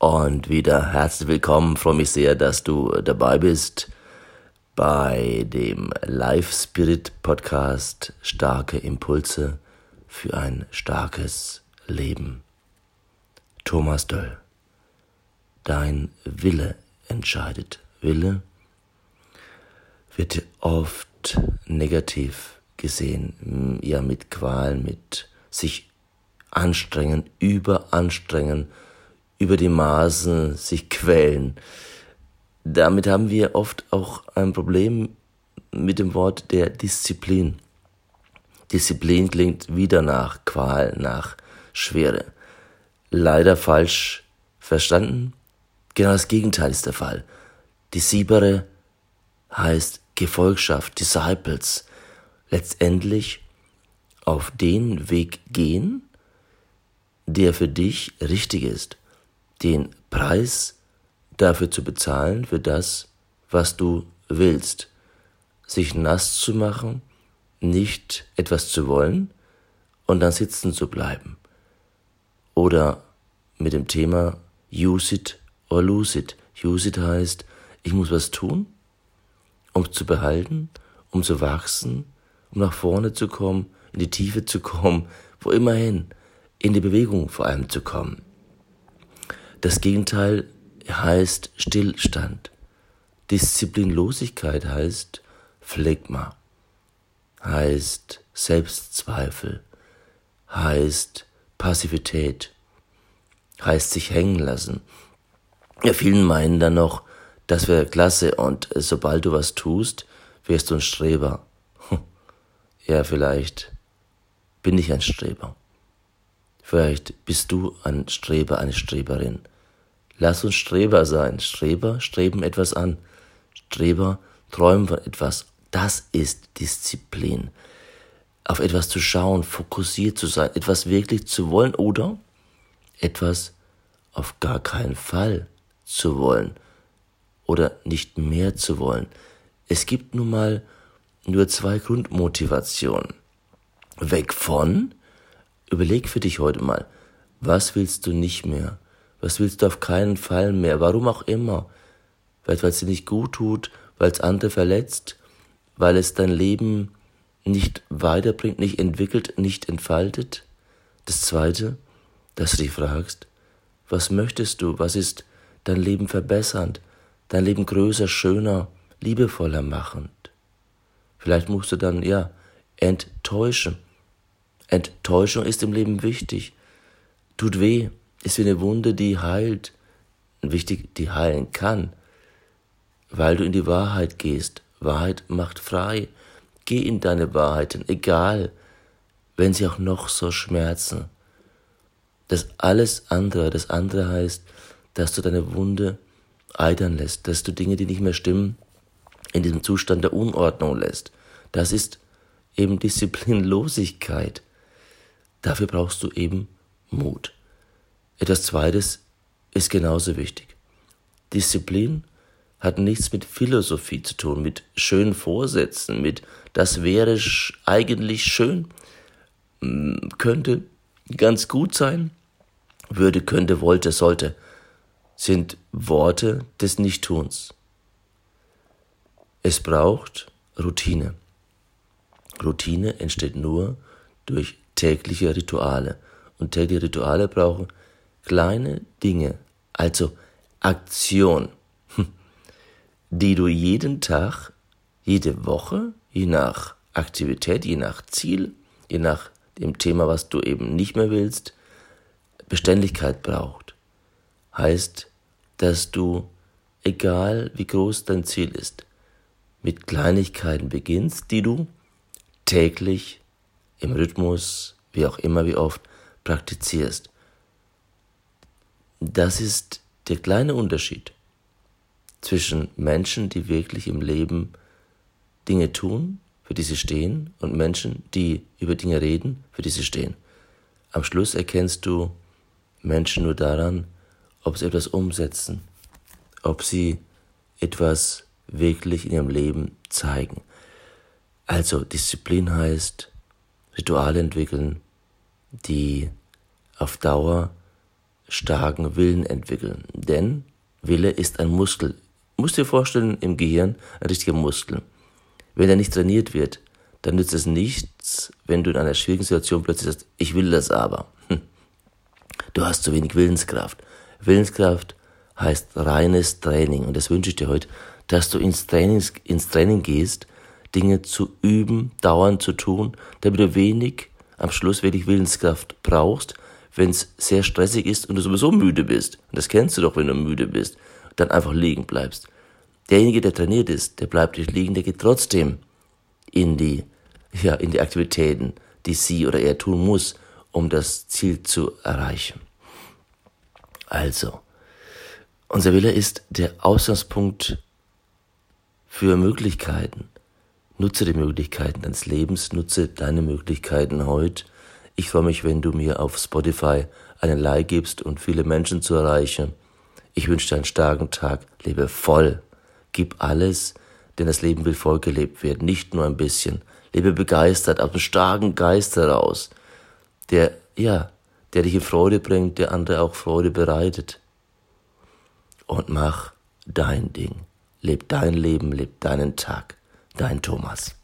Und wieder herzlich willkommen. freue mich sehr, dass du dabei bist bei dem Live Spirit Podcast Starke Impulse für ein starkes Leben. Thomas Döll. Dein Wille entscheidet. Wille wird oft negativ gesehen, ja mit Qualen, mit sich anstrengen, überanstrengen, über die Maßen sich quälen. Damit haben wir oft auch ein Problem mit dem Wort der Disziplin. Disziplin klingt wieder nach Qual, nach Schwere. Leider falsch verstanden. Genau das Gegenteil ist der Fall. Die Siebere heißt Gefolgschaft, Disciples. Letztendlich auf den Weg gehen, der für dich richtig ist den Preis dafür zu bezahlen, für das, was du willst. Sich nass zu machen, nicht etwas zu wollen und dann sitzen zu bleiben. Oder mit dem Thema use it or lose it. Use it heißt, ich muss was tun, um zu behalten, um zu wachsen, um nach vorne zu kommen, in die Tiefe zu kommen, wo immerhin, in die Bewegung vor allem zu kommen. Das Gegenteil heißt Stillstand. Disziplinlosigkeit heißt Phlegma, heißt Selbstzweifel, heißt Passivität, heißt sich hängen lassen. Ja, vielen meinen dann noch, das wäre klasse und sobald du was tust, wirst du ein Streber. Ja, vielleicht bin ich ein Streber. Vielleicht bist du ein Streber, eine Streberin. Lass uns Streber sein. Streber streben etwas an. Streber träumen von etwas. Das ist Disziplin. Auf etwas zu schauen, fokussiert zu sein, etwas wirklich zu wollen oder etwas auf gar keinen Fall zu wollen oder nicht mehr zu wollen. Es gibt nun mal nur zwei Grundmotivationen. Weg von, überleg für dich heute mal, was willst du nicht mehr? Was willst du auf keinen Fall mehr? Warum auch immer. Vielleicht weil es dir nicht gut tut, weil es andere verletzt, weil es dein Leben nicht weiterbringt, nicht entwickelt, nicht entfaltet. Das Zweite, dass du dich fragst, was möchtest du? Was ist dein Leben verbessernd, dein Leben größer, schöner, liebevoller machend? Vielleicht musst du dann, ja, enttäuschen. Enttäuschung ist im Leben wichtig. Tut weh ist wie eine Wunde, die heilt. Wichtig, die heilen kann, weil du in die Wahrheit gehst. Wahrheit macht frei. Geh in deine Wahrheiten, egal, wenn sie auch noch so schmerzen. Das alles andere, das andere heißt, dass du deine Wunde eitern lässt, dass du Dinge, die nicht mehr stimmen, in diesem Zustand der Unordnung lässt. Das ist eben Disziplinlosigkeit. Dafür brauchst du eben Mut. Etwas Zweites ist genauso wichtig. Disziplin hat nichts mit Philosophie zu tun, mit schönen Vorsätzen, mit das wäre eigentlich schön, könnte ganz gut sein, würde, könnte, wollte, sollte, sind Worte des Nichttuns. Es braucht Routine. Routine entsteht nur durch tägliche Rituale. Und tägliche Rituale brauchen kleine Dinge, also Aktion, die du jeden Tag, jede Woche, je nach Aktivität, je nach Ziel, je nach dem Thema, was du eben nicht mehr willst, Beständigkeit braucht. Heißt, dass du, egal wie groß dein Ziel ist, mit Kleinigkeiten beginnst, die du täglich im Rhythmus, wie auch immer, wie oft, praktizierst. Das ist der kleine Unterschied zwischen Menschen, die wirklich im Leben Dinge tun, für die sie stehen, und Menschen, die über Dinge reden, für die sie stehen. Am Schluss erkennst du Menschen nur daran, ob sie etwas umsetzen, ob sie etwas wirklich in ihrem Leben zeigen. Also Disziplin heißt Rituale entwickeln, die auf Dauer starken Willen entwickeln. Denn Wille ist ein Muskel. Musst dir vorstellen, im Gehirn ein richtiger Muskel. Wenn er nicht trainiert wird, dann nützt es nichts, wenn du in einer schwierigen Situation plötzlich sagst, ich will das aber. Hm. Du hast zu wenig Willenskraft. Willenskraft heißt reines Training. Und das wünsche ich dir heute, dass du ins Training, ins Training gehst, Dinge zu üben, dauernd zu tun, damit du wenig am Schluss wenig Willenskraft brauchst, wenn es sehr stressig ist und du sowieso müde bist. Und das kennst du doch, wenn du müde bist. Dann einfach liegen bleibst. Derjenige, der trainiert ist, der bleibt nicht liegen, der geht trotzdem in die, ja, in die Aktivitäten, die sie oder er tun muss, um das Ziel zu erreichen. Also, unser Wille ist der Ausgangspunkt für Möglichkeiten. Nutze die Möglichkeiten deines Lebens, nutze deine Möglichkeiten heute. Ich freue mich, wenn du mir auf Spotify einen Like gibst und viele Menschen zu erreichen. Ich wünsche dir einen starken Tag, lebe voll, gib alles, denn das Leben will voll gelebt werden, nicht nur ein bisschen. Lebe begeistert, aus einem starken Geist heraus, der, ja, der dich in Freude bringt, der andere auch Freude bereitet. Und mach dein Ding. Leb dein Leben, leb deinen Tag. Dein Thomas.